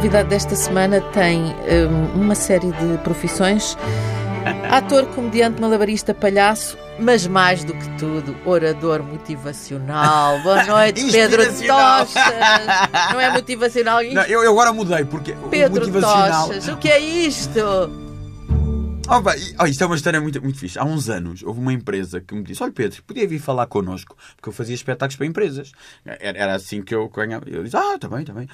convidado desta semana tem um, uma série de profissões. Ator, comediante, malabarista, palhaço, mas mais do que tudo, orador motivacional. Boa noite, Pedro Tochas. Não é motivacional isto? Não, eu, eu agora mudei, porque Pedro o motivacional... Tochas, o que é isto? Oh, pá, oh, isto é uma história muito, muito fixe. Há uns anos houve uma empresa que me disse: Olha, Pedro, podia vir falar connosco, porque eu fazia espetáculos para empresas. Era, era assim que eu ganhava. Eu disse: Ah, também, também.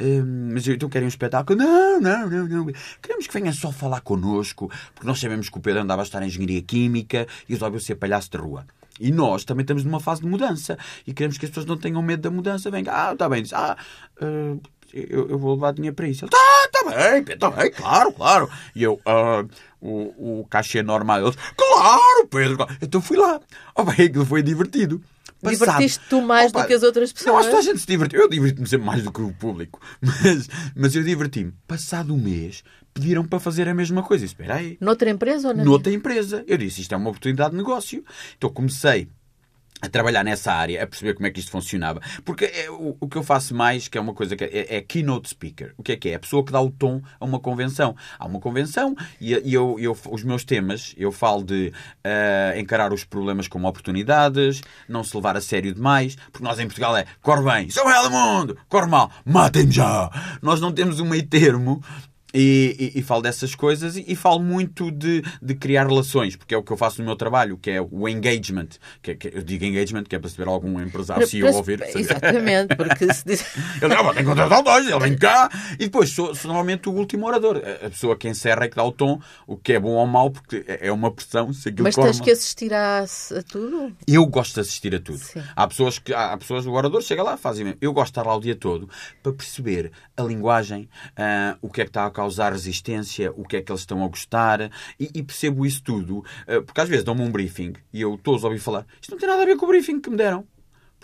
Uh, mas então querem um espetáculo? Não, não, não, não. Queremos que venha só falar connosco, porque nós sabemos que o Pedro andava a estar em engenharia química e resolveu ser palhaço de rua. E nós também estamos numa fase de mudança e queremos que as pessoas não tenham medo da mudança. Venga, ah, está bem. Diz, ah, uh, eu, eu, vou levar dinheiro para isso. Ele, tá, tá bem, está bem, claro, claro. E eu, uh, o, o cachê normal. Eles, claro, Pedro. Claro. Então fui lá. Oh, bem, aquilo foi divertido. Divertiste tu mais Opa, do que as outras pessoas? Não, a gente se divertiu. Eu diverti-me sempre mais do que o público. Mas, mas eu diverti-me. Passado um mês, pediram para fazer a mesma coisa. Espera aí. Noutra empresa ou na Noutra empresa. Eu disse, isto é uma oportunidade de negócio. Então comecei a trabalhar nessa área, a perceber como é que isto funcionava. Porque é, o, o, que eu faço mais, que é uma coisa que é, é, keynote speaker. O que é que é? A pessoa que dá o tom a uma convenção. Há uma convenção e, e eu, eu, os meus temas, eu falo de uh, encarar os problemas como oportunidades, não se levar a sério demais, porque nós em Portugal é corre bem, sou o mundo, corre mal, matem-me já. Nós não temos um meio termo e, e, e, falo dessas coisas e, e, falo muito de, de criar relações, porque é o que eu faço no meu trabalho, que é o engagement. Que, é, que eu digo engagement, que é para se ver algum empresário se eu ouvir. Exatamente, porque se diz. ele diz, tem que contratar dois, ele vem cá. E depois sou, sou, normalmente o último orador, a pessoa que encerra e que dá o tom, o que é bom ou mau, porque é, é uma pressão. Se Mas tens que assistir a, a, tudo? Eu gosto de assistir a tudo. Sim. Há pessoas que, há pessoas, o orador chega lá, fazem mesmo. Eu gosto de estar lá o dia todo para perceber a linguagem, uh, o que é que está a causar resistência, o que é que eles estão a gostar, e, e percebo isso tudo, uh, porque às vezes dão-me um briefing e eu estou a ouvir falar, isto não tem nada a ver com o briefing que me deram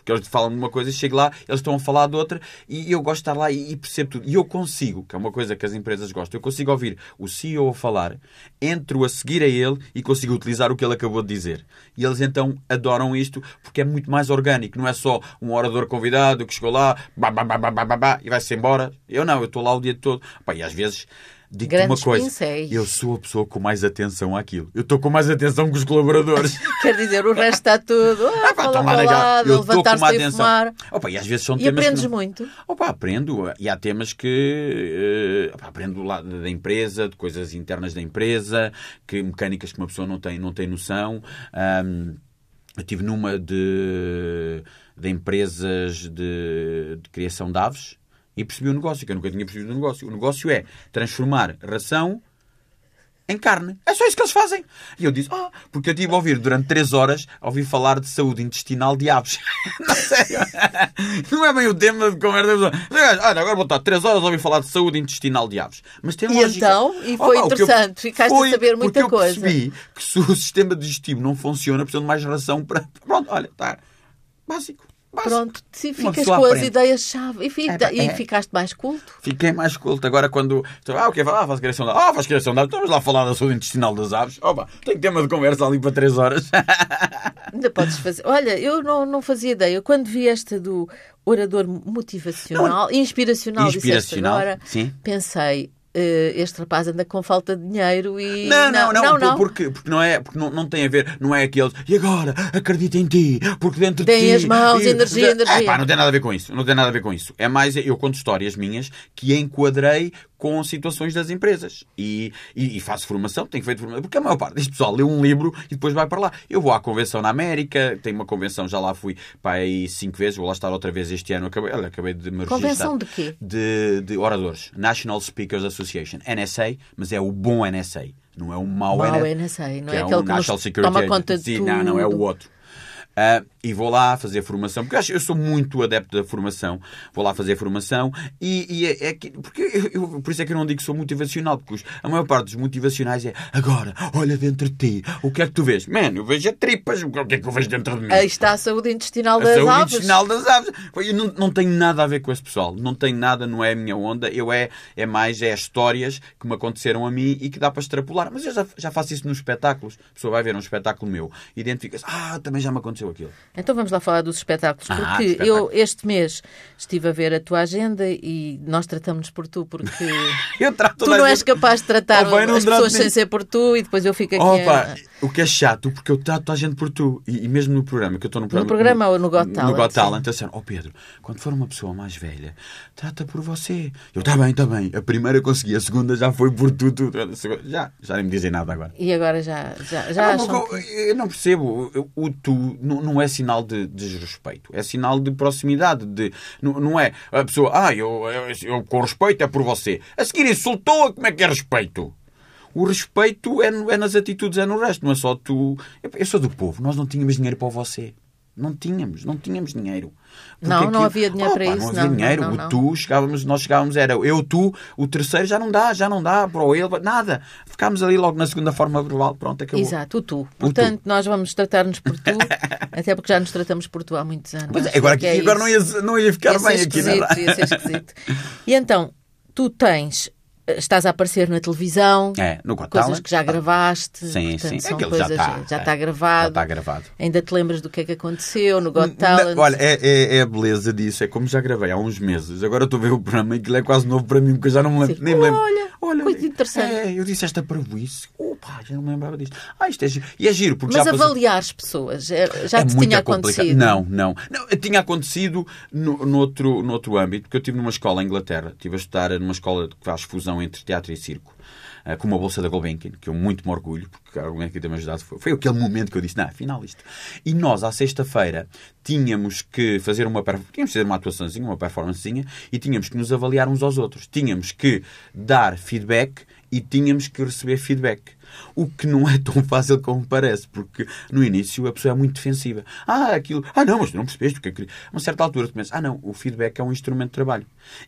porque eles falam de uma coisa chego lá, eles estão a falar de outra e eu gosto de estar lá e, percebo tudo. E eu consigo, que é uma coisa que as empresas gostam, eu consigo ouvir o CEO a falar, entro a seguir a ele e consigo utilizar o que ele acabou de dizer. E eles então adoram isto porque é muito mais orgânico, não é só um orador convidado que chegou lá bah, bah, bah, e vai-se embora. Eu não, eu estou lá o dia todo. Pá, e às vezes Digo-te uma coisa, pincéis. eu sou a pessoa com mais atenção àquilo. Eu estou com mais atenção que os colaboradores. Quer dizer, o resto está tudo. Ah, ah, pá, lado, eu estou com uma atenção. Opa, e às vezes são e temas. Aprendes não... muito? Opa, aprendo. E há temas que. Uh, opa, aprendo lá da empresa, de coisas internas da empresa, que mecânicas que uma pessoa não tem, não tem noção. Um, eu estive numa de, de empresas de, de criação de aves e percebi o negócio, que eu nunca tinha percebido o negócio. O negócio é transformar ração em carne. É só isso que eles fazem. E eu disse, ah, porque eu tive a ouvir durante 3 horas, a ouvir falar de saúde intestinal de aves. não, sério. não é bem o tema de conversa. Olha, agora vou estar 3 horas a ouvir falar de saúde intestinal de aves. Mas tem e lógica. então? E foi oh, interessante. Eu... Ficaste foi a saber muita eu coisa. Eu percebi que se o sistema digestivo não funciona, precisam de mais ração para... Pronto, olha, está básico. Pronto, sim, ficas com aprende. as ideias-chave e, fica, é, e é. ficaste mais culto. Fiquei mais culto. Agora, quando. Ah, o que é? Ah, faz criação de Ah, faz criação de Estamos lá a falar da saúde intestinal das aves. Opa, tem tema de conversa ali para 3 horas. Ainda podes fazer. Olha, eu não, não fazia ideia. Quando vi esta do orador motivacional, não, inspiracional, inspiracional agora, sim. pensei, este rapaz anda com falta de dinheiro e. Não, não, não, não, não. Porque, porque não é, porque não, não tem a ver, não é aqueles. E agora, acredita em ti, porque dentro tem de ti. Tem as mãos, e, energia, energia. É, pá, não tem nada a ver com isso. Não tem nada a ver com isso. É mais, eu conto histórias minhas que enquadrei com situações das empresas. E, e, e, faço formação, tenho feito formação. Porque a maior parte deste pessoal lê um livro e depois vai para lá. Eu vou à convenção na América, tenho uma convenção, já lá fui para aí cinco vezes, vou lá estar outra vez este ano. Acabei, olha, acabei de me Convenção de quê? De, de oradores. National Speakers Association. NSA, mas é o bom NSA. Não é o mau, mau NSA. Não é, é aquele um que National Security toma conta de Sim, tudo. Não, não é o outro. Uh, e vou lá fazer formação, porque eu, acho, eu sou muito adepto da formação. Vou lá fazer formação e, e é, é que, porque eu, eu, por isso é que eu não digo que sou motivacional, porque os, a maior parte dos motivacionais é agora, olha dentro de ti, o que é que tu vês? Mano, eu vejo a tripas, o que é que eu vejo dentro de mim? Aí está a saúde intestinal a das saúde aves. intestinal das aves. Eu não, não tenho nada a ver com esse pessoal, não tenho nada, não é a minha onda, eu é, é mais é histórias que me aconteceram a mim e que dá para extrapolar. Mas eu já, já faço isso nos espetáculos. A pessoa vai ver um espetáculo meu, identifica-se, ah, também já me aconteceu aconteceu aquilo. Então vamos lá falar dos espetáculos, ah, porque espetáculos. eu este mês estive a ver a tua agenda e nós tratamos por tu, porque tu não és capaz de tratar oh, as pessoas sem ser por tu e depois eu fico aqui. Opa, a... O que é chato, porque eu trato a gente por tu. E, e mesmo no programa, que eu estou no programa. No programa ou no Got Talent? No Got Talent, assim, ó oh Pedro, quando for uma pessoa mais velha, trata por você. Eu, está bem, está bem. A primeira consegui, a segunda já foi por tu. tu. Já, já nem me dizem nada agora. E agora já, já, já ah, não, que... Eu não percebo. O tu não, não é sinal de desrespeito. É sinal de proximidade. De, não, não é a pessoa, ah, eu, eu, eu com respeito é por você. A seguir insultou-a, como é que é respeito? O respeito é, é, nas atitudes, é no resto, não é só tu. Eu sou do povo, nós não tínhamos dinheiro para você. Não tínhamos, não tínhamos dinheiro. Porque não, não havia dinheiro para isso. Não havia não, dinheiro. Não, não, o tu, chegávamos, nós chegávamos, era eu, tu, o terceiro já não dá, já não dá, para o ele, nada. Ficámos ali logo na segunda forma verbal, pronto, acabou. Exato, o tu. Portanto, tu. nós vamos tratar-nos por tu, até porque já nos tratamos por tu há muitos anos. Pois é, agora, aqui, é agora não, ia, não ia ficar ia bem aqui, não é? Ia ser esquisito. E então, tu tens estás a aparecer na televisão, é, no coisas que já gravaste. Sim, portanto, sim. São coisas, já está, já está é, gravado. Já está gravado. Ainda te lembras do que é que aconteceu no Got Talent? olha, é, é, é, a beleza disso. É como já gravei há uns meses. Agora estou a ver o programa e aquilo é quase novo para mim, porque eu já não me lembro. Sim. Nem me lembro. Olha, olha coisa interessante. É, eu disse esta para isso. Opa, já não me lembrava disto. Ah, isto é giro. E é giro, porque Mas já avaliar as pessoas, é, já te tinha acontecido? Não, não, não. Tinha acontecido no, no, outro, no outro âmbito, porque eu estive numa escola em Inglaterra. Estive a estudar numa escola que faz fusão entre teatro e circo. Eh, com uma bolsa da Gulbenkian, que eu muito me orgulho, porque a Gulbenkian tem-me ajudado. Foi, foi aquele momento que eu disse, não, afinal isto. E nós, à sexta-feira, tínhamos que fazer uma, tínhamos fazer uma atuaçãozinha, uma performancezinha, e tínhamos que nos avaliar uns aos outros. Tínhamos que dar feedback e tínhamos que receber feedback. O que não é tão fácil como parece, porque no início a pessoa é muito defensiva. Ah, aquilo. Ah, não, mas tu não percebeste o que é que. A uma certa altura tu pensas, ah, não, o feedback é um instrumento de trabalho.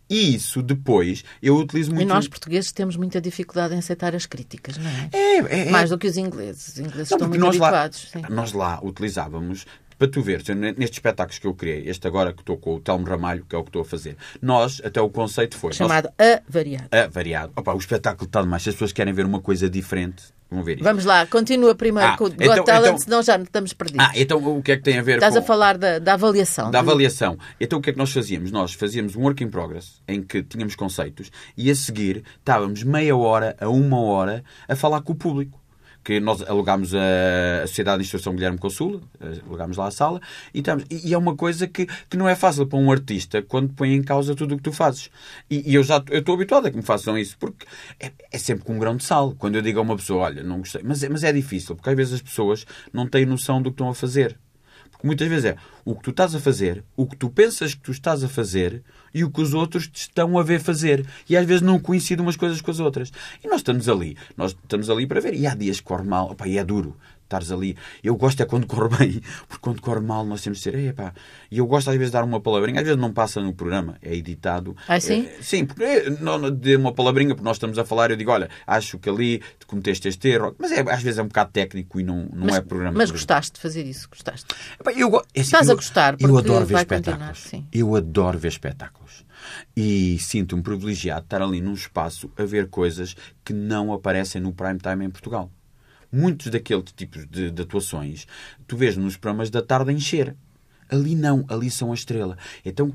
E isso depois eu utilizo muito. E nós portugueses temos muita dificuldade em aceitar as críticas, não é? É, é, é. Mais do que os ingleses. Os ingleses não, estão muito nós habituados. Lá, nós lá utilizávamos para tu veres, nestes espetáculos que eu criei, este agora que estou com o Telmo Ramalho, que é o que estou a fazer, nós, até o conceito foi. Chamado nós, Avariado. Avariado. Opa, o espetáculo está demais. Se as pessoas querem ver uma coisa diferente, vão ver isto. Vamos lá, continua primeiro ah, com o então, Got Talent, então, senão já estamos perdidos. Ah, então o que é que tem a ver Estás com... a falar da, da avaliação. Da avaliação. Então o que é que nós fazíamos? Nós fazíamos um work in progress, em que tínhamos conceitos, e a seguir estávamos meia hora a uma hora a falar com o público que nós alugámos a, Sociedade de Instrução Guilherme Consul, alugámos lá a sala, e, estamos, e, é uma coisa que, que não é fácil para um artista quando põe em causa tudo o que tu fazes. E, e eu já eu estou habituado a que me façam isso, porque é, é, sempre com um grão de sal. Quando eu digo a uma pessoa, olha, não gostei, mas, é, mas é difícil, porque às vezes as pessoas não têm noção do que estão a fazer. Porque muitas vezes é o que tu estás a fazer, o que tu pensas que tu estás a fazer e o que os outros te estão a ver fazer. E às vezes não coincidem umas coisas com as outras. E nós estamos ali, nós estamos ali para ver. E há dias que corre mal, opa, e é duro estares ali. Eu gosto é quando corre bem, porque quando corre mal nós temos de ser, epá. E eu gosto às vezes de dar uma palavrinha, às vezes não passa no programa, é editado. Ah, sim? É, sim, porque é, não, de uma palavrinha, porque nós estamos a falar, eu digo, olha, acho que ali cometeste este erro, mas é, às vezes é um bocado técnico e não, não mas, é programa. Mas gostaste de fazer isso, gostaste? Epá, eu, é assim, Estás eu, a gostar, porque eu adoro ver espetáculos. Eu adoro ver espetáculos. E sinto-me privilegiado de estar ali num espaço a ver coisas que não aparecem no prime time em Portugal muitos daquele tipo de, de atuações tu vês nos programas da tarde a encher. Ali não, ali são a estrela. Então,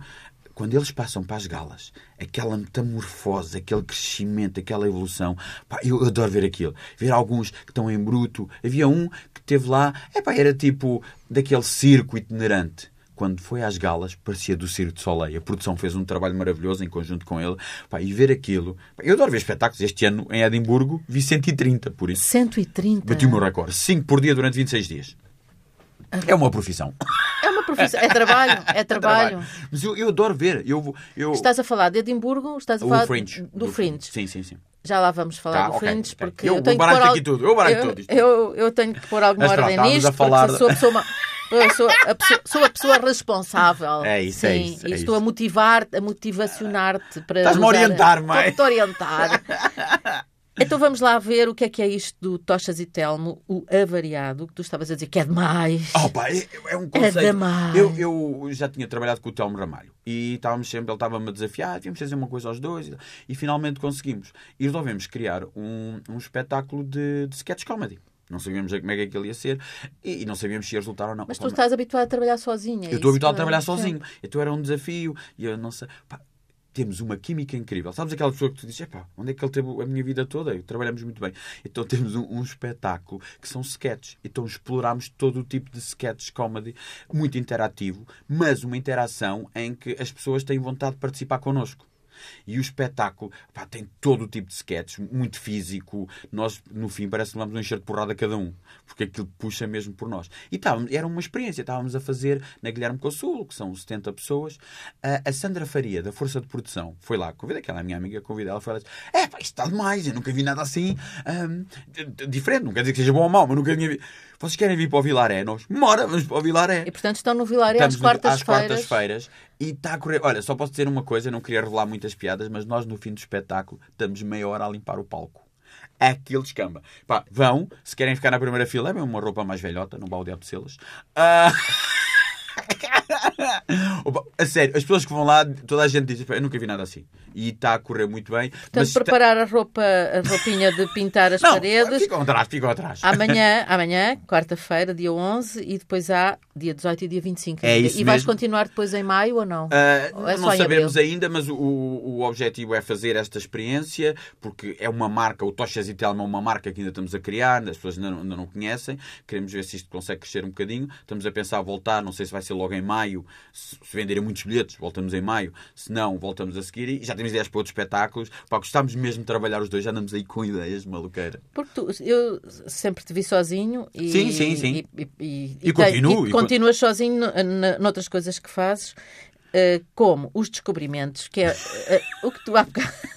quando eles passam para as galas, aquela metamorfose, aquele crescimento, aquela evolução, pá, eu adoro ver aquilo. Ver alguns que estão em bruto. Havia um que teve lá, pá, era tipo daquele circo itinerante quando foi às galas, parecia do Circo de Soleil. A produção fez um trabalho maravilhoso em conjunto com ele. Pá, e ver aquilo. Pá, eu adoro ver espetáculos. Este ano, em Edimburgo, vi 130, por isso. 130? Bati o meu recorde. 5 por dia durante 26 dias. É uma profissão. É uma profissão. É trabalho. É trabalho. É trabalho. Mas eu, eu adoro ver. Eu, eu... Estás a falar de Edimburgo? Estás a falar Fringe. do, do Fringe. Sim, sim, sim. Já lá vamos falar tá, do okay, Fringe, okay. porque eu, eu tenho que pôr aqui tudo. Eu barato tudo. Eu, eu tenho que pôr alguma Mas, ordem nisto, falar... porque sou a pessoa... Eu sou a, pessoa, sou a pessoa responsável. É isso, é Sim, é isso. É e estou isso. a motivar, a motivacionar-te para. Estás-me a orientar, mãe. Estou-te a orientar. Então vamos lá ver o que é que é isto do Tochas e Telmo, o avariado, que tu estavas a dizer que é demais. Oh, pá, é, é um conceito. É demais. Eu, eu já tinha trabalhado com o Telmo Ramalho e estávamos sempre, ele estava-me a desafiar, tínhamos fazer uma coisa aos dois e, e finalmente conseguimos. E resolvemos criar um, um espetáculo de, de sketch comedy. Não sabíamos como é que aquilo ia ser e, não sabíamos se ia resultar ou não. Mas tu estás habituado a trabalhar sozinha. É eu estou habituado a trabalhar sozinho. Então era um desafio e eu não sei. Pá, temos uma química incrível. Sabes aquela pessoa que tu dizes, onde é que ele teve a minha vida toda? Trabalhamos muito bem. Então temos um, um espetáculo que são sketches. Então explorámos todo o tipo de sketches comedy, muito interativo, mas uma interação em que as pessoas têm vontade de participar connosco. E o espetáculo pá, tem todo o tipo de sketches, muito físico. Nós, no fim, parece que levamos um enxerto de porrada cada um, porque aquilo puxa mesmo por nós. E estávamos, era uma experiência. Estávamos a fazer na Guilherme Consul, que são 70 pessoas. A, a Sandra Faria, da Força de Produção, foi lá, convida aquela minha amiga, convida ela, foi lá é pá, isto está demais, eu nunca vi nada assim um, diferente. Não quer dizer que seja bom ou mau, mas nunca tinha visto. Vocês querem vir para o Vilaré? Nós, mora, vamos para o Vilaré. E portanto estão no Vilaré às quartas-feiras. Às quartas-feiras. E está a correr. Olha, só posso dizer uma coisa, não queria revelar muitas piadas, mas nós no fim do espetáculo estamos meia hora a limpar o palco. Aquilo descamba. Pá, vão, se querem ficar na primeira fila, é uma roupa mais velhota, não balde de selas. Uh... a sério, as pessoas que vão lá, toda a gente diz: Eu nunca vi nada assim. E está a correr muito bem. Portanto, preparar está... a roupa, a roupinha de pintar as não, paredes. Ficam atrás, ficam atrás. Amanhã, amanhã quarta-feira, dia 11, e depois há dia 18 e dia 25. É isso e vais continuar depois em maio ou não? Uh, ou é não sabemos abril? ainda, mas o, o objetivo é fazer esta experiência, porque é uma marca, o Tochas e Telma é uma marca que ainda estamos a criar, as pessoas ainda não, ainda não conhecem. Queremos ver se isto consegue crescer um bocadinho. Estamos a pensar a voltar, não sei se vai ser logo em maio, se, venderem muitos bilhetes, voltamos em maio. Se não, voltamos a seguir. E já temos ideias para outros espetáculos. Pá, gostamos mesmo de trabalhar os dois, já andamos aí com ideias de maluqueira. Porque tu, eu sempre te vi sozinho e. Sim, sim, sim. E, e, e, e continuo. E, continuas sozinho noutras coisas que fazes, uh, como os descobrimentos, que é uh, o que tu há bocado.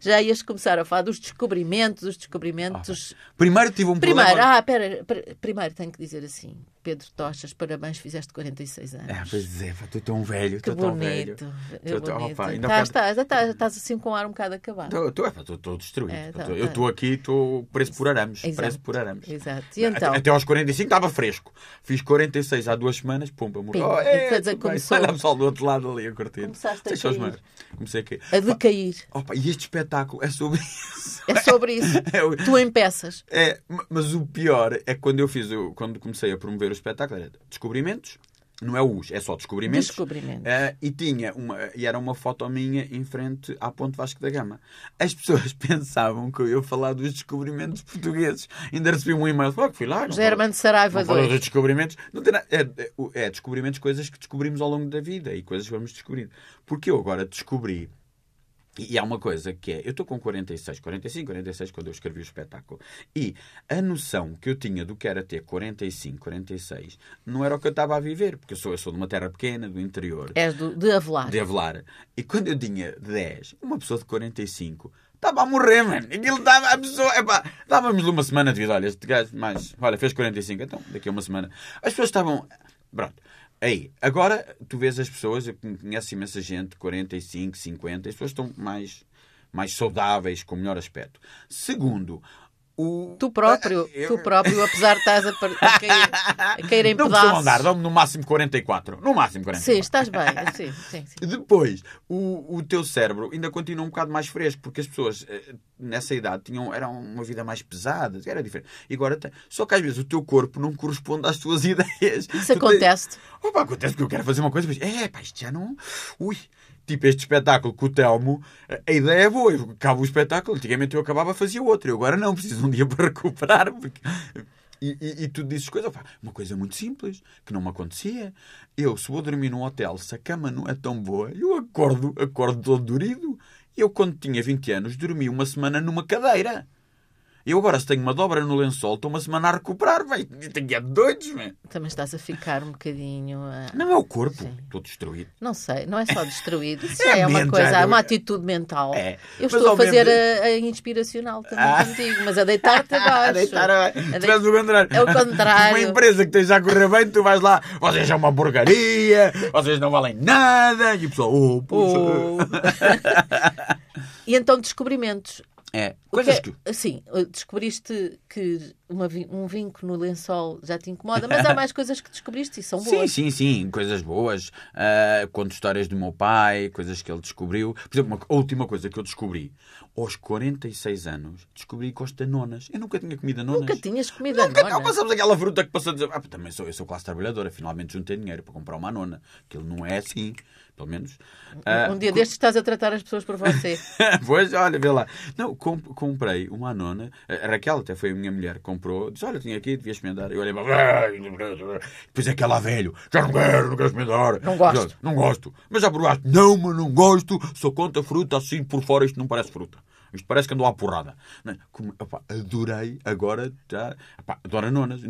já ias começar a falar dos descobrimentos, os descobrimentos. Ah, primeiro tive um primeiro, problema. Ah, pera, primeiro tenho que dizer assim. Pedro Tochas, parabéns, fizeste 46 anos. É, pois é, estou tão velho, estou tão velho. Que bonito. Opa, estás, estás, estás, estás assim com um ar um bocado acabado. Estou destruído. É, tá, eu estou tá. aqui, estou preço por arames. Exato, preço por arames. Exato. E então? Até, até aos 45 estava fresco. Fiz 46 há duas semanas, pumba, morreu. Oh, é, começou... Olha só do outro lado ali a curtir. Começaste a cair. Comecei a cair. A decair. Opa, e este espetáculo é sobre isso. É sobre isso. É, tu em peças. É, mas o pior é quando eu fiz, eu, quando comecei a promover o espetáculo, era descobrimentos. Não é os, é só descobrimentos. Descobrimentos. Uh, e tinha uma, e era uma foto minha em frente à Ponte Vasco da Gama. As pessoas pensavam que eu ia falar dos descobrimentos portugueses. Ainda recebi um e-mail, que fui lá. German Saraiva 2. dos descobrimentos. Não tem nada, é, é, é descobrimentos, coisas que descobrimos ao longo da vida e coisas que vamos descobrir. Porque eu agora descobri e há uma coisa que é, eu estou com 46, 45, 46 quando eu escrevi o espetáculo. E a noção que eu tinha do que era ter 45, 46 não era o que eu estava a viver, porque eu sou, eu sou de uma terra pequena, do interior. És do, de Avelar. De Avelar. E quando eu tinha 10, uma pessoa de 45 estava a morrer, mano. Aquilo estava a pessoa. Epá, dávamos-lhe uma semana de vida. Olha, este gajo, mais. Olha, fez 45, então daqui a uma semana. As pessoas estavam. Pronto. Aí, agora tu vês as pessoas, eu conheço imensa gente, 45, 50, as pessoas estão mais, mais saudáveis, com melhor aspecto. Segundo, o... Tu próprio, eu... tu próprio, apesar de estás a, a, cair, a cair em não pedaços. Não andar, dá-me no máximo 44. No máximo 44. Sim, estás bem. Sim, sim, sim. Depois, o, o teu cérebro ainda continua um bocado mais fresco, porque as pessoas eh, nessa idade tinham eram uma vida mais pesada, era diferente. E agora tem... Só que às vezes o teu corpo não corresponde às tuas ideias. Isso tu acontece. Tens... Opa, acontece porque eu quero fazer uma coisa, mas é, pá, isto já não. Ui, tipo este espetáculo com o Telmo, a ideia é boa. Eu acabo o espetáculo, antigamente eu acabava, fazia outro. Eu agora não, preciso de um dia para recuperar. Porque... E, e, e, tu dizes coisas, uma coisa muito simples, que não me acontecia. Eu, se vou dormir num hotel, se a cama não é tão boa, eu acordo, acordo todo dorido. Eu, quando tinha 20 anos, dormi uma semana numa cadeira. Eu agora, se tenho uma dobra no lençol, estou uma semana a recuperar, vai. Tenho é doidos, man. Também estás a ficar um bocadinho. Uh... Não é o corpo, estou destruído. Não sei, não é só destruído. Isso é, é uma coisa, é uma atitude mental. É. Eu mas estou a fazer a, a, inspiracional também ah. contigo, mas a deitar-te abaixo. a deitar abaixo. A de... o contrário. É o contrário. Uma empresa que esteja a correr bem, tu vais lá, vocês são uma porcaria, vocês não valem nada. E o pessoal, oh, puxa. Oh. e então, descobrimentos É, coisas que, que... Assim, descobriste que uma, um vinco no lençol já te incomoda, mas há mais coisas que descobriste e são boas. Sim, sim, sim, coisas boas. Uh, conto histórias do meu pai, coisas que ele descobriu. Por exemplo, uma última coisa que eu descobri, aos 46 anos, descobri que gosto de nonas. Eu nunca tinha comido nonas. Nunca tinhas comido nunca, nonas? Passamos aquela fruta que passou a dizer, ah, também sou, eu sou classe trabalhadora, finalmente juntei dinheiro para comprar uma nona. Aquilo não é assim pelo menos. Um, uh, dia destes estás a tratar as pessoas por você. pois, olha, vê lá. Não, comp comprei uma nona. A Raquel até foi a minha mulher, comprou. Disse, olha, tinha aqui, devias experimentar. Eu olhei, depois é que lá velho. Já não quero, não quero experimentar. Não gosto. Já, não gosto. Mas já provaste? Não, mas não gosto. Só conta fruta assim por fora, isto não parece fruta. Isto parece que andou à porrada. Como, opa, adorei, agora já. Opa, adoro nonas.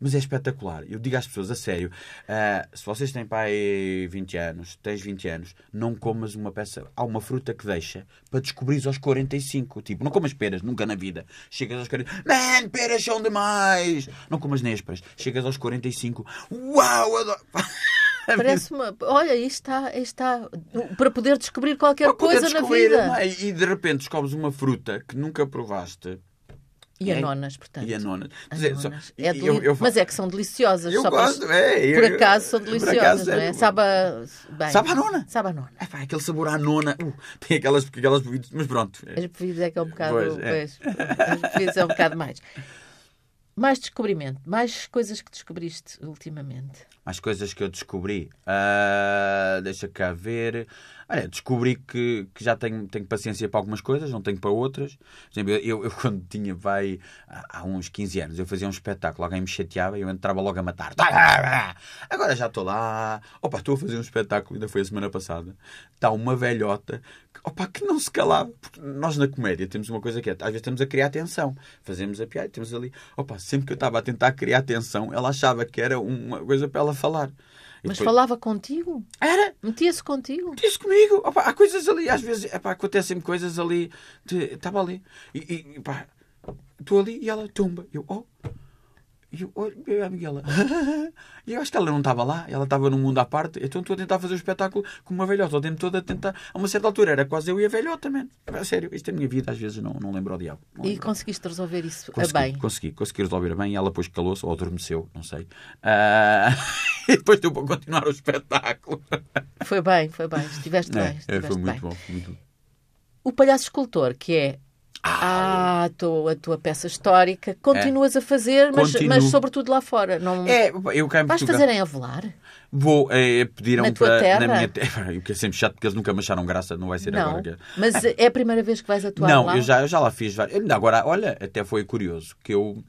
Mas é espetacular. Eu digo às pessoas, a sério, uh, se vocês têm pai 20 anos, tens 20 anos, não comas uma peça. Há uma fruta que deixa para descobrir aos 45. Tipo, não comas peras, nunca na vida. Chegas aos 45. Man, peras são demais! Não comas nésperas. Chegas aos 45. Uau, adoro. Parece uma. Olha, aí está, aí está. Para poder descobrir qualquer poder coisa descobrir, na vida. É? E de repente descobres uma fruta que nunca provaste. E é, anonas, portanto. E anonas. Mas, é, só, é deli... eu, eu, Mas é que são deliciosas. Eu gosto, para... é. Por acaso são deliciosas, acaso, não é? Sabe a... Bem, Sabe a nona? Sabe a nona. É, pá, aquele sabor à nona. Uh, tem aquelas, aquelas bebidas, mas pronto. As bebidas é que é um bocado... Pois, é. Pois, as bebidas é um bocado mais. Mais descobrimento, mais coisas que descobriste ultimamente. Mais coisas que eu descobri. Uh, deixa cá ver. Olha, descobri que, que já tenho, tenho paciência para algumas coisas, não tenho para outras. Por exemplo, eu, eu quando tinha, vai, há uns 15 anos, eu fazia um espetáculo, alguém me chateava e eu entrava logo a matar. Agora já estou lá. Opa, estou a fazer um espetáculo, ainda foi a semana passada. Está uma velhota opa, que não se calava. Porque nós na comédia temos uma coisa que é, às vezes estamos a criar atenção. Fazemos a piada, temos ali. Opa, sempre que eu estava a tentar criar atenção, ela achava que era uma coisa para ela falar. Mas depois... falava contigo? Era. Metia-se contigo? Metia-se comigo. Opa, há coisas ali, às vezes, epá, acontecem coisas ali. Estava ali. E, e pá, estou ali e ela tumba. Eu, oh. E eu olho a Miguela. e eu acho que ela não estava lá, ela estava num mundo à parte. Então estou a tentar fazer o espetáculo com uma velhota. O tempo todo a tentar. A uma certa altura era quase eu e a velhota, man. A sério, isto é a minha vida, às vezes não, não lembro ao diabo. Não e conseguiste resolver isso consegui, a bem? Consegui, consegui resolver a bem. E ela depois calou-se ou adormeceu, não sei. Uh... e depois deu para continuar o espetáculo. foi bem, foi bem. Estiveste é, bem. Estiveste foi muito bem. bom. Muito bom. O palhaço escultor, que é ah, a tua, a tua peça histórica. Continuas é. a fazer, mas, mas sobretudo lá fora. Não... É, eu cá Vais fazer em Avelar? Vou, é, pediram na para. Terra? Na minha terra. O que é sempre chato porque eles nunca me acharam graça, não vai ser não, agora. Mas é a primeira vez que vais atuar não, lá? Não, eu já, eu já lá fiz várias. Agora, olha, até foi curioso que eu.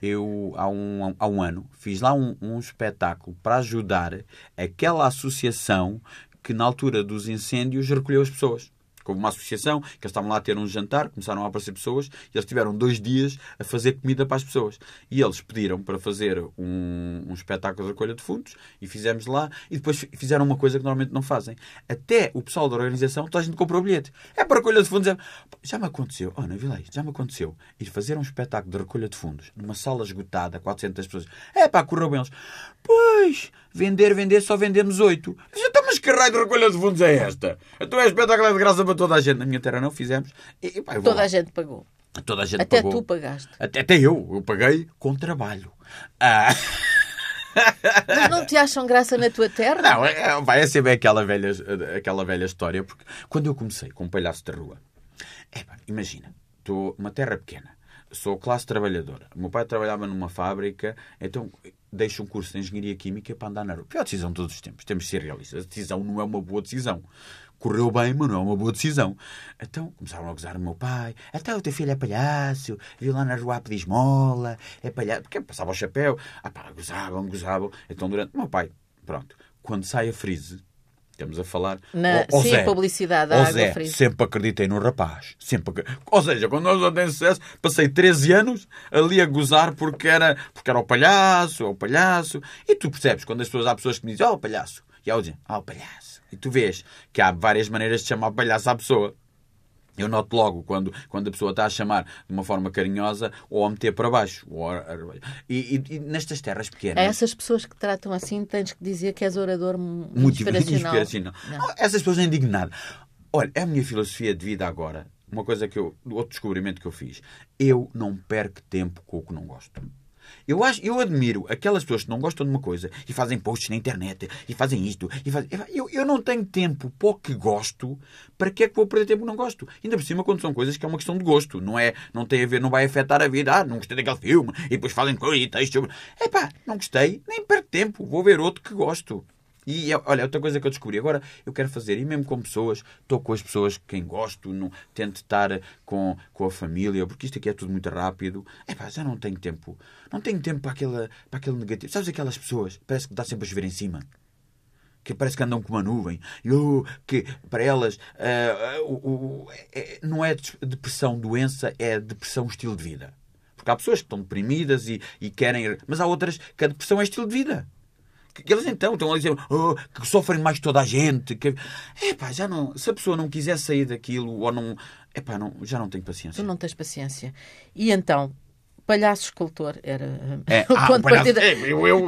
Eu, há um, há um ano, fiz lá um, um espetáculo para ajudar aquela associação que, na altura dos incêndios, recolheu as pessoas houve uma associação, que eles estavam lá a ter um jantar, começaram a aparecer pessoas, e eles tiveram dois dias a fazer comida para as pessoas. E eles pediram para fazer um, um espetáculo de recolha de fundos, e fizemos lá, e depois fizeram uma coisa que normalmente não fazem. Até o pessoal da organização, toda a gente comprou o bilhete. É para recolha de fundos. É... Já me aconteceu, oh, não vi lá já me aconteceu, ir fazer um espetáculo de recolha de fundos, numa sala esgotada, 400 pessoas. É pá, correu bem eles. Pois, vender, vender, só vendemos oito. Então, mas que raio de recolha de fundos é esta? Então é espetáculo de graça para toda a gente. Na minha terra não fizemos. E, pá, toda lá. a gente pagou. Toda a gente até pagou. tu pagaste. Até, até eu. Eu paguei com trabalho. Ah. Mas não te acham graça na tua terra? Não, é, é vai ser bem aquela velha, aquela velha história. Porque quando eu comecei com um palhaço de rua, é, imagina, estou uma terra pequena, sou classe trabalhadora. O meu pai trabalhava numa fábrica, então deixo um curso de Engenharia Química para andar na rua. Pior decisão de todos os tempos. Temos de ser realistas. A decisão não é uma boa decisão correu bem, mas não é uma boa decisão. Então começaram a gozar o meu pai. Até o teu filho é palhaço, viu lá na rua a pedir esmola, é palhaço. Porque passava o chapéu. Ah pá, gozavam, gozavam. Então durante. O meu pai, pronto. Quando sai a frise, estamos a falar. Na, oh, sim, Zé, publicidade da Zé. Sempre acreditei no rapaz. Sempre, ou seja, quando nós não temos sucesso, passei 13 anos ali a gozar porque era, porque era o palhaço, o palhaço. E tu percebes, quando as pessoas, há pessoas que me dizem, oh, o palhaço. E eu dizem, oh, o palhaço. E tu vês que há várias maneiras de chamar palhaço à pessoa. Eu noto logo quando, quando a pessoa está a chamar de uma forma carinhosa ou a meter para baixo. E, e, e, nestas terras pequenas. A essas pessoas que tratam assim, tens que dizer que és orador muito inspiracional. inspiracional. Essas pessoas não digo nada. Olha, é a minha filosofia de vida agora. uma coisa que eu. outro descobrimento que eu fiz. Eu não perco tempo com o que não gosto. Eu, acho, eu admiro aquelas pessoas que não gostam de uma coisa e fazem posts na internet e fazem isto. E fazem... Eu, eu não tenho tempo para o que gosto. Para que é que vou perder tempo que não gosto? Ainda por cima, quando são coisas que é uma questão de gosto. Não é, não tem a ver, não vai afetar a vida. Ah, não gostei daquele filme. E depois fazem coisa e texto. É pá, não gostei, nem perco tempo. Vou ver outro que gosto. E olha, outra coisa que eu descobri agora, eu quero fazer, e mesmo com pessoas, estou com as pessoas quem gosto, não, tento estar com, com a família, porque isto aqui é tudo muito rápido. É pá, já não tenho tempo. Não tenho tempo para, aquela, para aquele negativo. Sabes aquelas pessoas? Parece que dá sempre a chover em cima que parece que andam com uma nuvem, e oh, que para elas uh, uh, uh, é, não é depressão doença, é depressão estilo de vida. Porque há pessoas que estão deprimidas e, e querem. Mas há outras que a depressão é estilo de vida que eles então estão a dizer oh, que sofrem mais toda a gente. Que... Epá, já não, se a pessoa não quiser sair daquilo ou não, epá, não, já não tenho paciência. Tu não tens paciência. E então, palhaço escultor era é, o ah, ponto palhaço. É, eu, eu,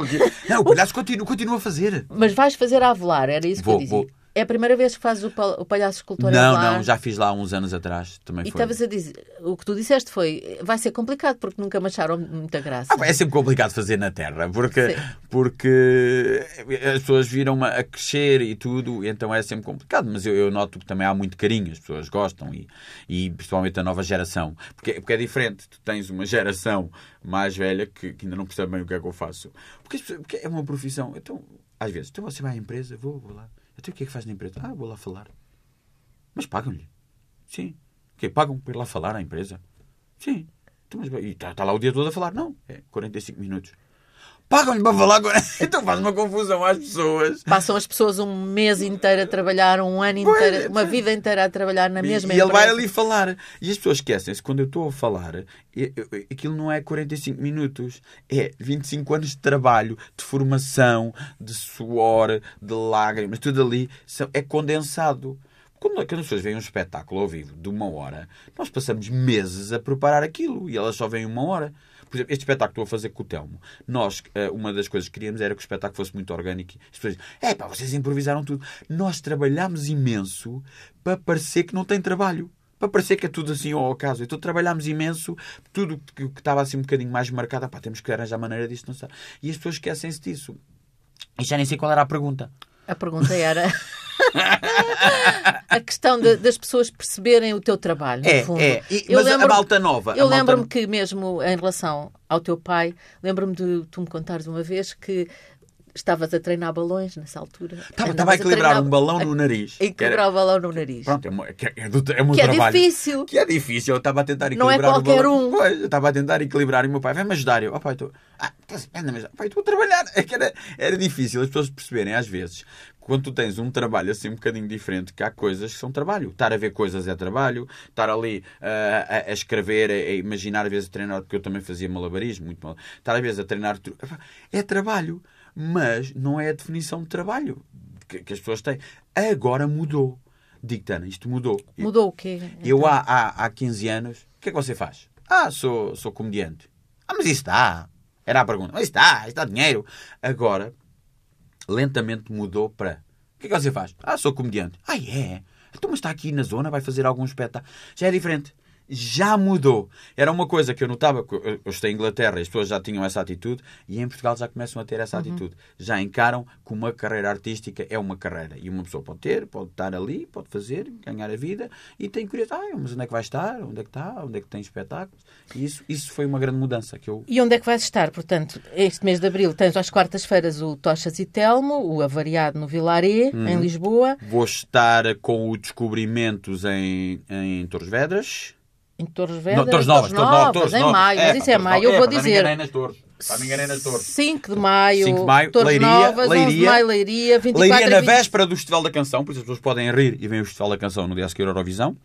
não, o palhaço continua, continua a fazer. Mas vais fazer a avelar, era isso vou, que eu dizia. Vou. É a primeira vez que fazes o, o palhaço escultor Não, não, já fiz lá uns anos atrás. Também e estavas a dizer, o que tu disseste foi, vai ser complicado porque nunca me acharam muita graça. Ah, é sempre complicado fazer na Terra, porque, porque as pessoas viram a crescer e tudo, então é sempre complicado. Mas eu, eu, noto que também há muito carinho, as pessoas gostam e, e principalmente a nova geração. Porque, porque é diferente, tu tens uma geração mais velha que, que ainda não percebe bem o que é que eu faço. Porque, porque é uma profissão. Então, às vezes, então você vai à empresa, vou, vou lá então o que é que faz na empresa? Ah, vou lá falar. Mas pagam-lhe. Sim. O quê? Pagam para ir lá falar à empresa? Sim. Então, mas, e está, está lá o dia todo a falar? Não. É 45 minutos pagam-lhe para falar agora. Então faz uma confusão às pessoas. Passam as pessoas um mês inteiro a trabalhar, um ano inteiro, uma vida inteira a trabalhar na mesma e, empresa. E ele vai ali falar. E as pessoas esquecem-se, quando eu estou a falar, aquilo não é 45 minutos, é 25 anos de trabalho, de formação, de suor, de lágrimas, tudo ali é condensado. Quando, quando as pessoas veem um espetáculo ao vivo de uma hora, nós passamos meses a preparar aquilo e elas só veem uma hora. Por exemplo, este espetáculo que estou a fazer com o Telmo, nós, eh, uma das coisas que queríamos era que o espetáculo fosse muito orgânico. As pessoas dizem, é pá, vocês improvisaram tudo. Nós trabalhámos imenso para parecer que não tem trabalho para parecer que é tudo assim ao acaso. Então trabalhámos imenso, tudo que, que estava assim um bocadinho mais marcado, pá, temos que arranjar maneira disso, não sabe. E as pessoas esquecem-se disso. E já nem sei qual era a pergunta. A pergunta era. a questão de, das pessoas perceberem o teu trabalho, é. É, e, eu mas lembro, a malta nova. Eu lembro-me que mesmo em relação ao teu pai, lembro-me de tu me contares uma vez que Estavas a treinar balões nessa altura. Estava, estava a equilibrar a um balão no nariz. A equilibrar o balão no nariz. Pronto, é, é, é, do, é um que é trabalho. é difícil. Que é difícil. Eu estava a tentar equilibrar Não é qualquer um. Pois, eu estava a tentar equilibrar e o meu pai vai-me ajudar. Eu, oh, pai, estou... Ah, pai, estou a trabalhar. É que era, era difícil as pessoas perceberem, às vezes, quando tu tens um trabalho assim um bocadinho diferente, que há coisas que são trabalho. Estar a ver coisas é trabalho, estar ali uh, a, a, escrever, a, a, imaginar, às vezes a treinar, porque eu também fazia malabarismo, muito mal. Estar às vezes a treinar é trabalho mas não é a definição de trabalho que, que as pessoas têm. Agora mudou. Digo-te, isto mudou. Mudou o quê? Eu então? há, há, há 15 anos, o que é que você faz? Ah, sou, sou comediante. Ah, mas isso dá. Era a pergunta. Mas isso dá, isso dá dinheiro. Agora, lentamente mudou para. O que é que você faz? Ah, sou comediante. Ah, é? Então, mas está aqui na zona, vai fazer algum espetáculo. Já é diferente já mudou. Era uma coisa que eu notava, eu estou em Inglaterra e as pessoas já tinham essa atitude e em Portugal já começam a ter essa uhum. atitude. Já encaram que uma carreira artística é uma carreira. E uma pessoa pode ter, pode estar ali, pode fazer, ganhar a vida e tem curiosidade. Ah, mas onde é que vai estar? Onde é que está? Onde é que tem espetáculos? E isso, isso foi uma grande mudança. que eu... E onde é que vais estar? Portanto, este mês de Abril tens às quartas-feiras o Tochas e Telmo, o Avariado no Vilaré, uhum. em Lisboa. Vou estar com o Descobrimentos em, em Torres Vedras. Em Torres Vedras? Torres Novas, Torres Novas, Torres em maio. É, mas isso é maio. Eu vou dizer. Para me nas Torres. Para me nas Torres. 5 de maio. 5 de maio. Torres Leiria, Novas, Leiria, 11 de maio, Leiria, 24 Leiria na véspera do Festival da Canção, por isso as pessoas podem rir e vêm o Festival da Canção no dia a seguir Eurovisão.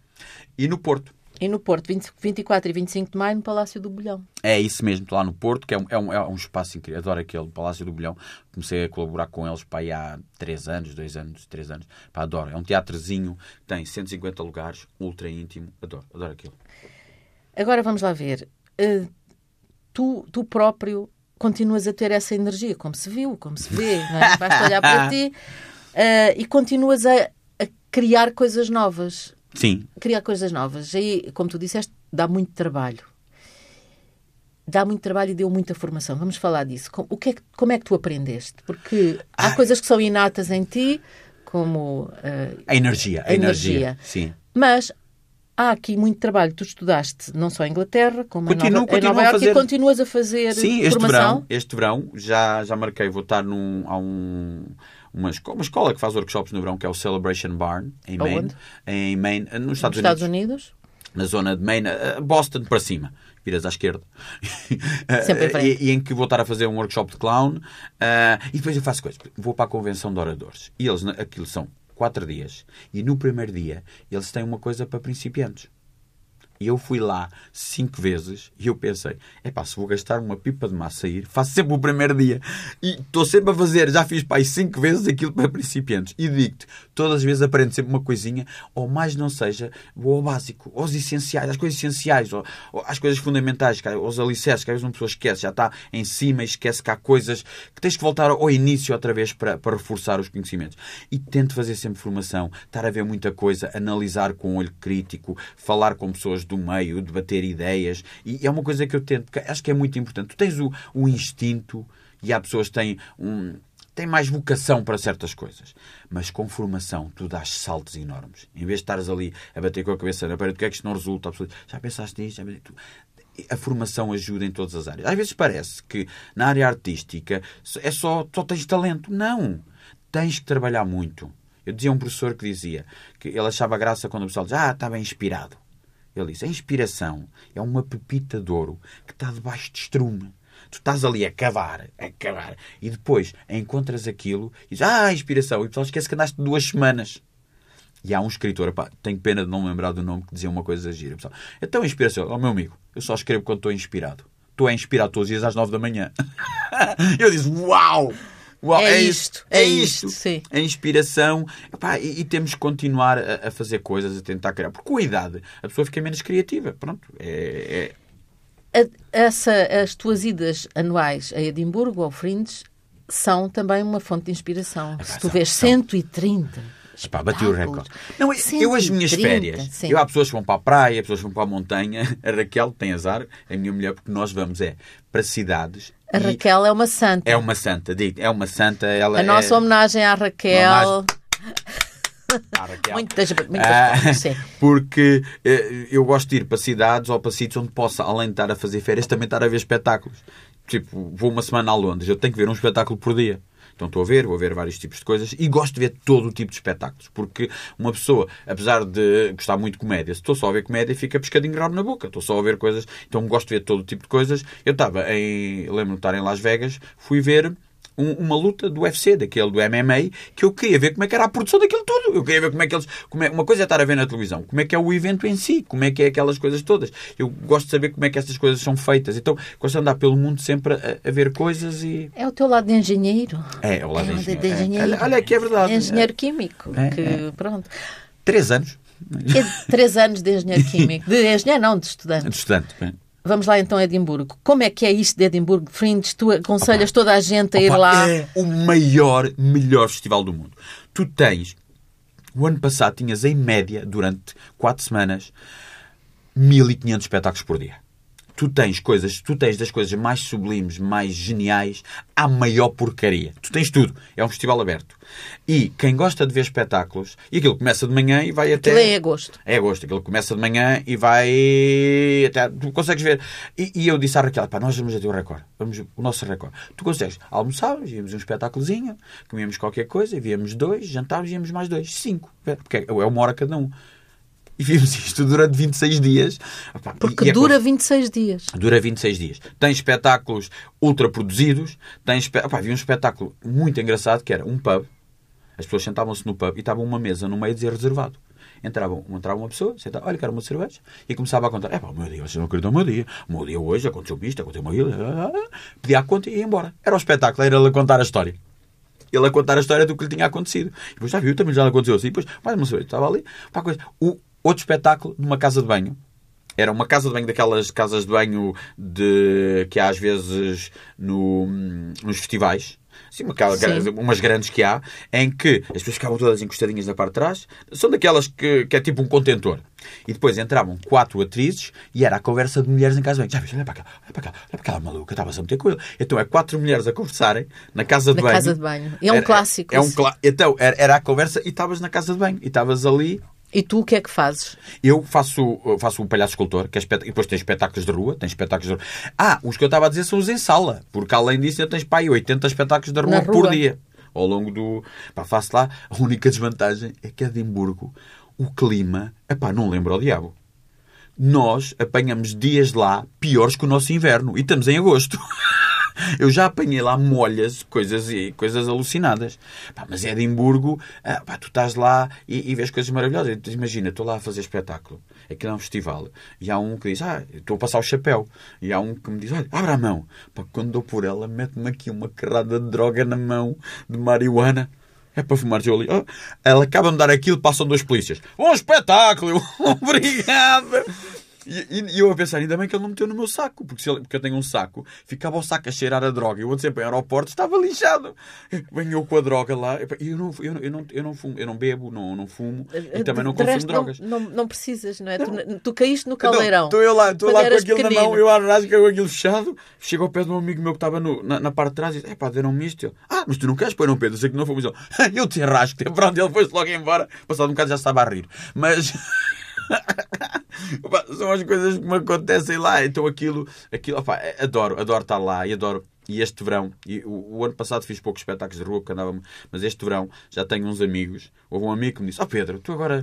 E no Porto. E no Porto, 20, 24 e 25 de maio, no Palácio do Bolhão. É isso mesmo, lá no Porto, que é um, é um, é um espaço incrível. Adoro aquele Palácio do Bolhão. Comecei a colaborar com eles aí há 3 anos, 2 anos, 3 anos. Pá, adoro. É um teatrozinho, tem 150 lugares, ultra íntimo. Adoro, adoro aquilo. Agora vamos lá ver. Uh, tu, tu próprio continuas a ter essa energia, como se viu, como se vê, não é? basta olhar para ti uh, e continuas a, a, criar coisas novas. Sim. Criar coisas novas. Aí, como tu disseste, dá muito trabalho. Dá muito trabalho e deu muita formação. Vamos falar disso. Como, o que é, como é que tu aprendeste? Porque há ah. coisas que são inatas em ti, como... Uh, a energia. A energia. energia. Sim. Mas há aqui muito trabalho. Tu estudaste não só em Inglaterra, como continuo, em Nova, em Nova fazer... e continuas a fazer Sim, este formação. verão, este verão já, já marquei, vou estar num, a um, uma, escola, uma escola que faz workshops no verão, que é o Celebration Barn, em Maine. Em Maine, nos Estados, nos Estados Unidos. Na zona de Maine, eh, Boston para cima viras à esquerda. Sempre em e, e, em que vou estar a fazer um workshop de clown. Uh, e depois eu faço coisas. Vou para a convenção de oradores. E eles, aquilo são quatro dias. E no primeiro dia, eles têm uma coisa para principiantes. E eu fui lá cinco vezes e eu pensei: é pá, se vou gastar uma pipa de massa a ir, faço sempre o primeiro dia. E estou sempre a fazer, já fiz pá, cinco vezes aquilo para principiantes. E digo-te: todas as vezes aprendo sempre uma coisinha, ou mais não seja, vou ao básico, aos essenciais, às coisas essenciais, ou, ou às coisas fundamentais, aos alicerces, que às vezes uma pessoa esquece, já está em cima e esquece que há coisas que tens que voltar ao início outra vez para, para reforçar os conhecimentos. E tento fazer sempre formação, estar a ver muita coisa, analisar com um olho crítico, falar com pessoas do meio, debater ideias. E é uma coisa que eu tento, acho que é muito importante. Tu tens o, o instinto e há pessoas que têm um, mais vocação para certas coisas. Mas com formação, tu dás saltos enormes. Em vez de estares ali a bater com a cabeça na parede, o que é que isto não resulta? Já pensaste nisto? A formação ajuda em todas as áreas. Às vezes parece que na área artística é só, só tens talento. Não! Tens que trabalhar muito. Eu dizia a um professor que dizia que ele achava graça quando o pessoal dizia ah, está bem inspirado. Ele diz: a inspiração é uma pepita de ouro que está debaixo de estrume. Tu estás ali a cavar, a cavar, e depois encontras aquilo e dizes: Ah, inspiração. E o pessoal esquece que andaste duas semanas. E há um escritor, pá, tenho pena de não lembrar do nome, que dizia uma coisa gira. Pessoal, então, inspiração, ó oh, meu amigo, eu só escrevo quando estou inspirado. Tu é inspirado todos os dias às nove da manhã. eu disse: Uau! Uau, é, é, isto, é, é isto. Sim. A inspiração. Epá, e, e, temos que continuar a, a, fazer coisas, a tentar criar. Porque com a idade a pessoa fica menos criativa. Pronto. É, é... essa, as tuas idas anuais a Edimburgo, ao Fringe, são também uma fonte de inspiração. Epá, Se tu vês são. 130 Epá, bati o recorde. Não, eu, as minhas férias, eu, há pessoas que vão para a praia, pessoas que vão para a montanha. A Raquel tem azar, é a minha mulher, porque nós vamos é para cidades. A Raquel é uma santa. É uma santa, digo, é uma santa. Ela a é... nossa homenagem à Raquel. Raquel. Muitas, muitas ah, sim. Porque eh, eu gosto de ir para cidades ou para sítios onde possa, além de estar a fazer férias, também estar a ver espetáculos. Tipo, vou uma semana a Londres, eu tenho que ver um espetáculo por dia. Então estou a ver, vou ver vários tipos de coisas e gosto de ver todo o tipo de espetáculos. Porque uma pessoa, apesar de gostar muito de comédia, se estou só a ver comédia, fica pescadinho rabo na boca. Estou só a ver coisas. Então gosto de ver todo o tipo de coisas. Eu estava em. Lembro-me de estar em Las Vegas, fui ver um, uma luta do UFC, daquele do MMA, que eu queria ver como é que era a produção daquilo tudo. Eu queria ver como é que eles. Como é, uma coisa é estar a ver na televisão, como é que é o evento em si, como é que é aquelas coisas todas. Eu gosto de saber como é que estas coisas são feitas. Então, gosto de andar pelo mundo sempre a, a ver coisas e. É o teu lado de engenheiro. É, é o lado é de, engenheiro. de engenheiro. É. Olha, que é verdade. É engenheiro químico. É, que, é. pronto. Três anos. É três anos de engenheiro químico. De engenheiro, não, de estudante. De estudante, bem. Vamos lá então a Edimburgo. Como é que é isto de Edimburgo Fringe? Tu aconselhas Opa. toda a gente a ir Opa, lá? É o maior, melhor festival do mundo. Tu tens, o ano passado tinhas em média, durante quatro semanas, 1500 espetáculos por dia tu tens coisas, tu tens das coisas mais sublimes, mais geniais, à maior porcaria. Tu tens tudo. É um festival aberto. E quem gosta de ver espetáculos, e aquilo começa de manhã e vai até. Aquilo é agosto. É agosto. Aquilo começa de manhã e vai até. Tu consegues ver. E, e eu disse à Raquel: pá, nós vamos até o recorde. Vamos o nosso recorde. Tu consegues. Almoçávamos, íamos um espetáculozinho, comíamos qualquer coisa, víamos dois, jantávamos, íamos mais dois. Cinco. Porque é uma hora cada um. E vimos isto durante 26 dias. Porque é dura 26 dias. Dura 26 dias. Tem espetáculos ultra produzidos. Tem Opa, vi um espetáculo muito engraçado que era um pub. As pessoas sentavam-se no pub e estava uma mesa no meio dizer reservado. Entrava, entrava uma pessoa, sentava, olha, quero uma cerveja, e começava a contar: é pá, o meu dia, vocês não acreditam o meu dia, o meu dia hoje aconteceu isto, aconteceu aquilo, pedia a conta e ia embora. Era o espetáculo, era ele a contar a história ele a contar a história do que lhe tinha acontecido. E depois já viu, também já aconteceu assim. E depois, mais uma cerveja, estava ali. Pá, coisa. O, Outro espetáculo numa casa de banho. Era uma casa de banho daquelas casas de banho de, que há às vezes no, nos festivais. assim, uma, Sim. umas grandes que há, em que as pessoas ficavam todas encostadinhas na parte de trás, são daquelas que, que é tipo um contentor. E depois entravam quatro atrizes e era a conversa de mulheres em casa bem. Já viste, olha para cá, olha para cá, olha para aquela maluca, estava-se a meter com ele. Então é quatro mulheres a conversarem na casa de Na banho. casa de banho. E é um Era- clássico É um isso. clá- Então, era, era a conversa e estavas na casa de banho. E estavas ali E tu o que é que fazes? eu faço, eu faço o palhaço escultor, que é espet... e depois tem espetáculos de rua, tem espetáculos de rua. Ah, os que eu estava a dizer são os em sala, porque além disso ainda tens pá, aí 80 espetáculos de rua, Na por rua. dia. Ao longo do. Pá, faço lá. A única desvantagem é que Edimburgo, o clima, epá, não lembro ao diabo. Nós apanhamos dias lá piores que o nosso inverno e estamos em agosto. Eu já apanhei lá molhas, coisas e coisas alucinadas. Pá, mas Edimburgo, ah, pá, tu estás lá e, e vês coisas maravilhosas. Imagina, estou lá a fazer espetáculo. Aquilo é um festival. E há um que diz, ah, estou a passar o chapéu. E há um que me diz, olha, abre a mão. Pá, quando dou por ela, mete-me aqui uma carrada de droga na mão, de marihuana. É para fumar, eu ali. "Ah." ela acaba de dar aquilo, passam dois polícias. Bom espetáculo! Obrigado! E, e- eu a pensar, ainda bem que ele não meteu no meu saco, porque, se ele- porque eu tenho um saco, ficava o saco a cheirar a droga. Eu sempre em aeroporto, estava lixado. Venho eu com a droga lá, e eu não, eu não, eu não, eu não fumo, eu não bebo, não, não fumo e também não consumo resto, drogas. Não, não, não precisas, não é? Tu, tu caíste no Então, caldeirão. Estou eu lá, estou lá com aquilo na pequenino. mão, eu rasga, eu aquilo fechado. Chego ao pé de um amigo meu que estava na, na parte de trás e diz: É pá, deram-me isto. Ele, ah, mas tu não queres pôr, não, Pedro? Eu sei que não fomos. Eu te arrasco. Pronto, ele foi-se logo embora. Passado um bocado já estava a rir. Mas. São as coisas que me acontecem lá. Então aquilo, aquilo opa, adoro, adoro estar lá e adoro. E este verão, e o, o ano passado fiz poucos espetáculos de rua porque andava, mas este verão já tenho uns amigos. Houve um amigo que me disse: Ó Pedro, tu agora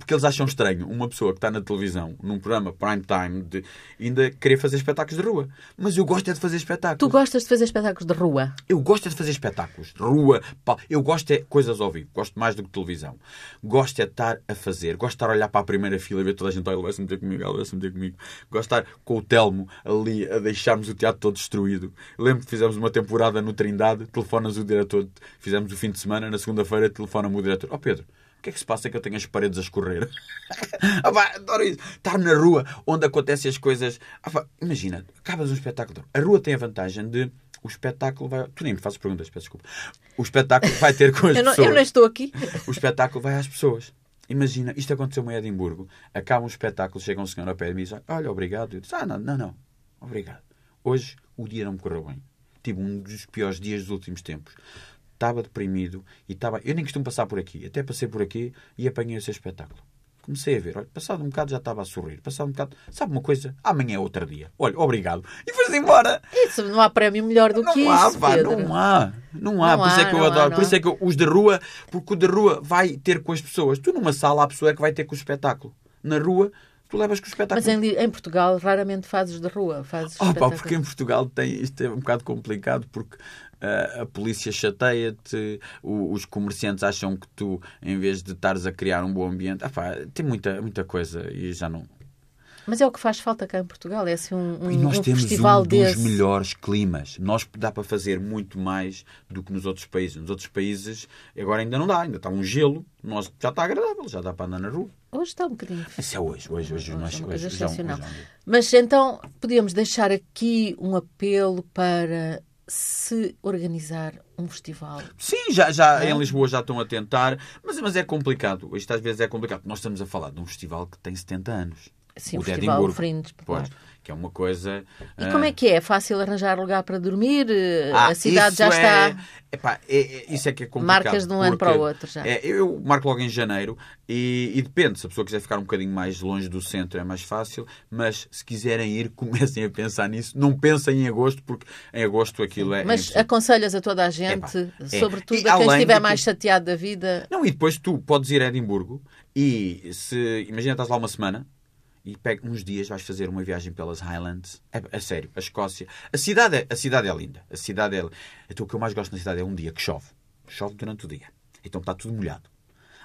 porque eles acham estranho uma pessoa que está na televisão, num programa prime time, de, ainda querer fazer espetáculos de rua. Mas eu gosto é de fazer Tu espetáculos. gostas de fazer espetáculos de rua? Eu gosto é de fazer espetáculos rua. pá. Eu gosto é coisas ao vivo. Gosto mais do que televisão. Gosto é de estar a fazer. Gosto de estar a olhar para a primeira fila e ver toda a gente. "Ah, Ele vai se meter comigo, ele vai se meter comigo. Gosto de estar com o Telmo ali a deixarmos o teatro todo destruído. Lembro que fizemos uma temporada no Trindade. Telefonas o diretor. Fizemos o fim de semana. Na segunda-feira telefona-me o diretor. Ó Pedro, o que é que se passa é que eu tenho as paredes a escorrer? Ah, pá, adoro isso. Estar na rua onde acontecem as coisas. Ah, imagina, acabas um espetáculo. A rua tem a vantagem de. O espetáculo vai. Tu nem me fazes perguntas, peço desculpa. O espetáculo vai ter com as Eu não, pessoas. eu não estou aqui. O espetáculo vai às pessoas. Imagina, isto aconteceu em Edimburgo. Acaba um espetáculo, chega um senhor ao pé de mim e diz: Olha, obrigado. Eu disse: Ah, não, não, não. Obrigado. Hoje o dia não me correu bem. Tive um dos piores dias dos últimos tempos. Estava deprimido e estava. Eu nem costumo passar por aqui. Até passei por aqui e apanhei esse espetáculo. Comecei a ver. Olha, passado um bocado já estava a sorrir. Passado um bocado. Sabe uma coisa? Amanhã é outro dia. Olha, obrigado. E foi-se embora. Isso, não há prémio melhor do Não que há, isso, pá, não há. Não há. Não por isso há, é que eu há, adoro. não por isso há. é que os de rua, porque o de rua vai ter com as pessoas. Tu numa sala, a pessoa é que vai ter com o espetáculo. Na rua, tu levas com o espetáculo. Mas em, em Portugal raramente fazes de rua. Fazes Oh, pá, porque em Portugal tem, isto é um bocado complicado porque ah, a polícia chateia-te, os comerciantes acham que tu, em vez de estares a criar um bom ambiente, ah, pá, tem muita, muita coisa e já não. Mas é o que faz falta cá em Portugal. É assim um, um, E nós um temos festival um dos desse. melhores climas. Nós dá para fazer muito mais do que nos outros países. Nos outros países agora ainda não dá, ainda está um gelo. Nós já está agradável, já dá para andar na rua. Hoje está um bocadinho. Isso é hoje, hoje, hoje, nós, é uma hoje, coisa hoje, é excepcional. hoje é um dia. Mas então podíamos deixar aqui um apelo para se organizar um festival. Sim, já, já É? em Lisboa já estão a tentar, mas, mas é complicado. Isto às vezes é complicado. Nós estamos a falar de um festival que tem 70 anos. Sim, o o Festival Edimburgo. Fringe, claro. Que é uma coisa. E ah, como é que é? É fácil arranjar lugar para dormir? Eh, Ah, a cidade já está. é- epá, é- é- isso é que é complicado. Marcas de um ano para o outro já. é, eu marco logo em janeiro e, e depende. Se a pessoa quiser ficar um bocadinho mais longe do centro é mais fácil, mas se quiserem ir, comecem a pensar nisso. Não pensem em agosto, porque em agosto aquilo é. Mas aconselhas a toda a gente, Epá, é. sobretudo E a quem estiver de mais que- chateado da vida. Não, e depois tu podes ir a Edimburgo e se. Imagina, estás lá uma semana e pega uns dias, vais fazer uma viagem pelas Highlands. É, é sério, a Escócia. A cidade, é, a cidade é linda. A cidade é. Então o que eu mais gosto na cidade é um dia que chove. Chove durante o dia. Então está tudo molhado.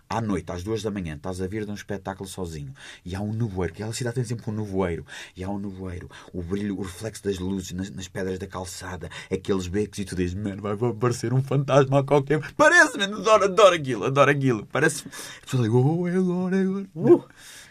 À noite, às duas da manhã, estás a vir de um espetáculo sozinho e há um nevoeiro, que aquela cidade tem sempre um nevoeiro, e há um nevoeiro, o brilho, o reflexo das luzes nas, nas pedras da calçada, aqueles becos, e tu dizes, mano, vai aparecer um fantasma a qualquer. Parece, mano, adoro, adoro aquilo, adoro aquilo. Parece. Pessoas dizem, oh, é agora, é agora.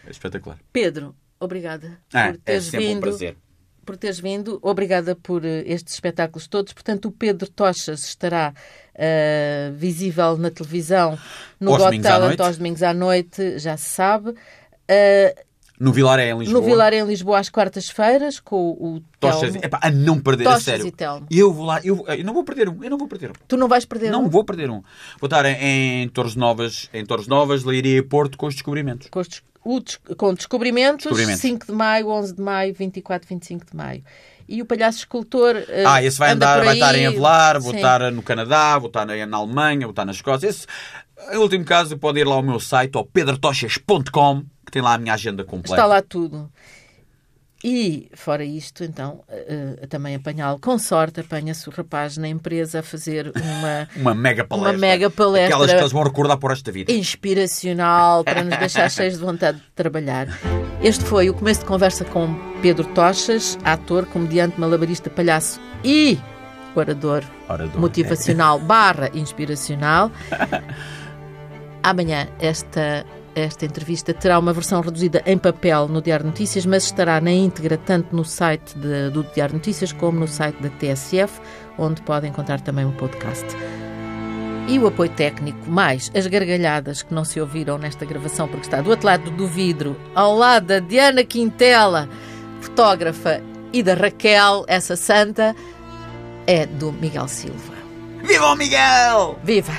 É espetacular. Pedro, obrigada Ah, por é teres sempre um vindo. prazer. por teres vindo. Obrigada por uh, estes espetáculos todos. Portanto, o Pedro Tochas estará uh, visível na televisão no Aos Got Talent noite. aos domingos à noite, já se sabe. Uh, No Vilaré, em Lisboa. no Vilar em Lisboa às quartas-feiras com o Tochas, Telmo. epá, a não perder, a Tochas sério. e Telmo. Eu vou lá, eu, eu não vou perder um, eu não vou perder um. Tu não vais perder Não um? vou perder um. Vou estar em, em Torres Novas, em Torres Novas, Leiria e Porto com os descobrimentos. Com, os des- des- com descobrimentos, Descobrimentos. 5 de maio, 11 de maio, 24, 25 de maio. E o palhaço escultor. eh, Ah, esse vai anda andar, vai estar em Avelar, vou Sim. estar no Canadá, vou estar na, na Alemanha, vou estar na Escócia. Esse, em último caso, pode ir lá ao meu site, ao pedrotochas.com, tem lá a minha agenda completa. Está lá tudo. E, fora isto, então, eh, também apanhá-lo. Com sorte, apanha-se o rapaz na empresa a fazer uma Uma mega palestra. Uma mega palestra. Aquelas que eles vão recordar por esta vida. inspiracional para nos deixar cheios de vontade de trabalhar. Este foi o começo de conversa com Pedro Tochas, ator, comediante, malabarista, palhaço e orador Orador. motivacional barra inspiracional. Amanhã esta, esta entrevista terá uma versão reduzida em papel no Diário Notícias, mas estará na íntegra tanto no site de- do Diário Notícias como no site da TSF, onde pode encontrar também o podcast. E o apoio técnico, mais as gargalhadas que não se ouviram nesta gravação, porque está do outro lado do vidro, ao lado da Diana Quintela, fotógrafa, e da Raquel, essa santa, é do Miguel Silva. Viva o Miguel! Viva!